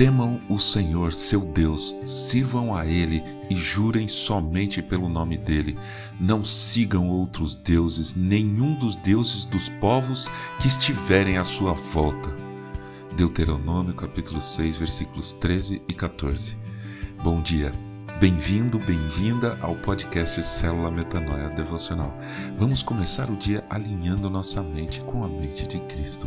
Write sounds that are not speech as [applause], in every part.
Temam o Senhor, seu Deus, sirvam a Ele e jurem somente pelo nome dele. Não sigam outros deuses, nenhum dos deuses dos povos que estiverem à sua volta. Deuteronômio capítulo 6, versículos 13 e 14. Bom dia. Bem-vindo, bem-vinda ao podcast Célula Metanoia Devocional. Vamos começar o dia alinhando nossa mente com a mente de Cristo.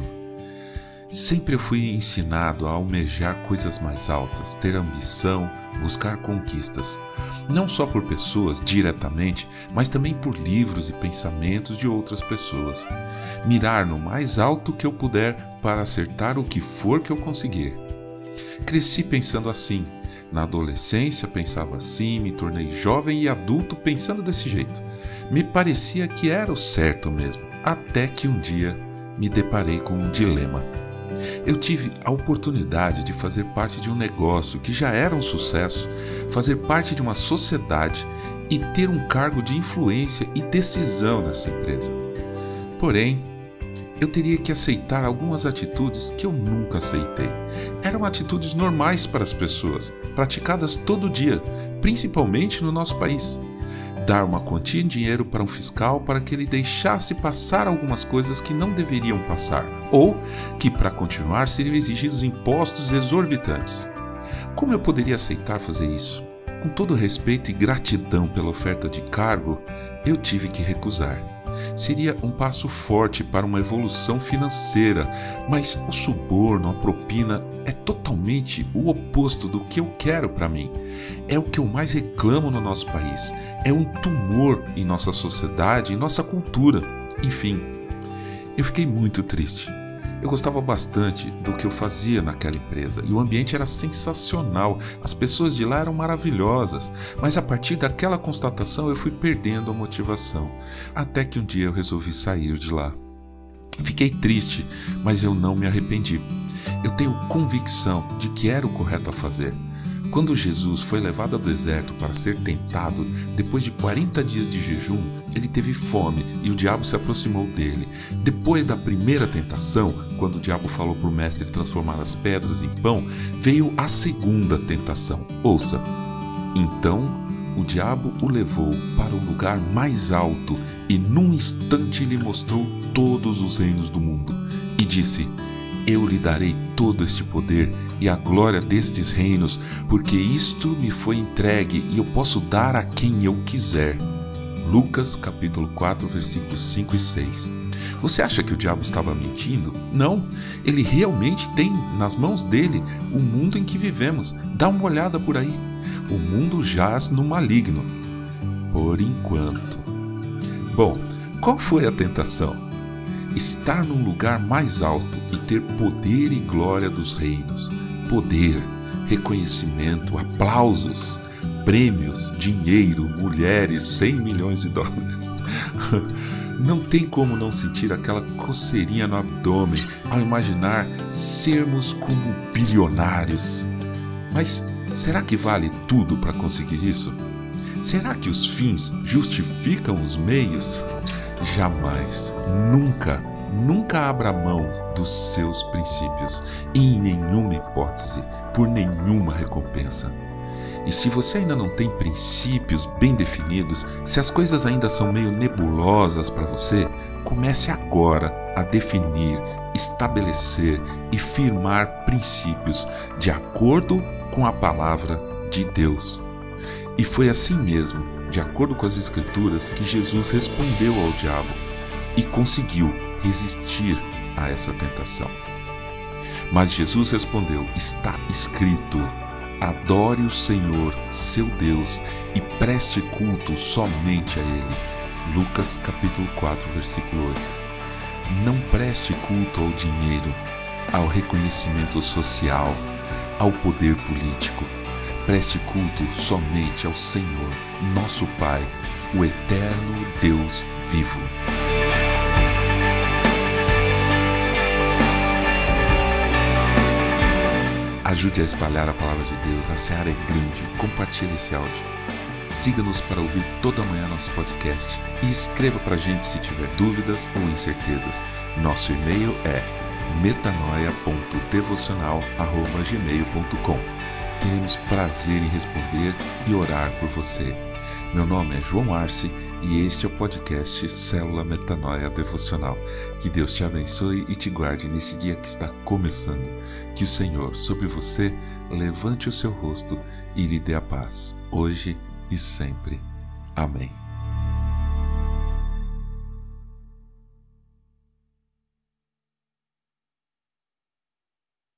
Sempre fui ensinado a almejar coisas mais altas, ter ambição, buscar conquistas. Não só por pessoas diretamente, mas também por livros e pensamentos de outras pessoas. Mirar no mais alto que eu puder para acertar o que for que eu conseguir. Cresci pensando assim, na adolescência pensava assim, me tornei jovem e adulto pensando desse jeito. Me parecia que era o certo mesmo, até que um dia me deparei com um dilema. Eu tive a oportunidade de fazer parte de um negócio que já era um sucesso, fazer parte de uma sociedade e ter um cargo de influência e decisão nessa empresa. Porém, eu teria que aceitar algumas atitudes que eu nunca aceitei. Eram atitudes normais para as pessoas, praticadas todo dia, principalmente no nosso país. Dar uma quantia em dinheiro para um fiscal para que ele deixasse passar algumas coisas que não deveriam passar, ou que, para continuar, seriam exigidos impostos exorbitantes. Como eu poderia aceitar fazer isso? Com todo respeito e gratidão pela oferta de cargo, eu tive que recusar seria um passo forte para uma evolução financeira, mas o suborno, a propina, é totalmente o oposto do que eu quero para mim. É o que eu mais reclamo no nosso país. É um tumor em nossa sociedade, em nossa cultura. Enfim, eu fiquei muito triste eu gostava bastante do que eu fazia naquela empresa e o ambiente era sensacional, as pessoas de lá eram maravilhosas, mas a partir daquela constatação eu fui perdendo a motivação, até que um dia eu resolvi sair de lá. Fiquei triste, mas eu não me arrependi. Eu tenho convicção de que era o correto a fazer. Quando Jesus foi levado ao deserto para ser tentado, depois de 40 dias de jejum, ele teve fome e o diabo se aproximou dele. Depois da primeira tentação, quando o diabo falou para o mestre transformar as pedras em pão, veio a segunda tentação. Ouça. Então o diabo o levou para o lugar mais alto e num instante lhe mostrou todos os reinos do mundo e disse: Eu lhe darei todo este poder e a glória destes reinos, porque isto me foi entregue e eu posso dar a quem eu quiser. Lucas capítulo 4, versículos 5 e 6. Você acha que o diabo estava mentindo? Não, ele realmente tem nas mãos dele o mundo em que vivemos. Dá uma olhada por aí. O mundo jaz no maligno. Por enquanto. Bom, qual foi a tentação? Estar num lugar mais alto e ter poder e glória dos reinos poder, reconhecimento, aplausos, prêmios, dinheiro, mulheres, 100 milhões de dólares. [laughs] Não tem como não sentir aquela coceirinha no abdômen ao imaginar sermos como bilionários. Mas será que vale tudo para conseguir isso? Será que os fins justificam os meios? Jamais, nunca Nunca abra mão dos seus princípios, em nenhuma hipótese, por nenhuma recompensa. E se você ainda não tem princípios bem definidos, se as coisas ainda são meio nebulosas para você, comece agora a definir, estabelecer e firmar princípios de acordo com a palavra de Deus. E foi assim mesmo, de acordo com as Escrituras, que Jesus respondeu ao diabo e conseguiu resistir a essa tentação. Mas Jesus respondeu: Está escrito: Adore o Senhor, seu Deus, e preste culto somente a Ele. Lucas capítulo 4, versículo 8. Não preste culto ao dinheiro, ao reconhecimento social, ao poder político. Preste culto somente ao Senhor, nosso Pai, o eterno Deus vivo. Ajude a espalhar a palavra de Deus. A seara é grande. Compartilhe esse áudio. Siga-nos para ouvir toda manhã nosso podcast e escreva para a gente se tiver dúvidas ou incertezas. Nosso e-mail é metanoia.devocional@gmail.com. Teremos prazer em responder e orar por você. Meu nome é João Arce e este é o podcast Célula Metanoia Devocional. Que Deus te abençoe e te guarde nesse dia que está começando. Que o Senhor sobre você levante o seu rosto e lhe dê a paz, hoje e sempre. Amém.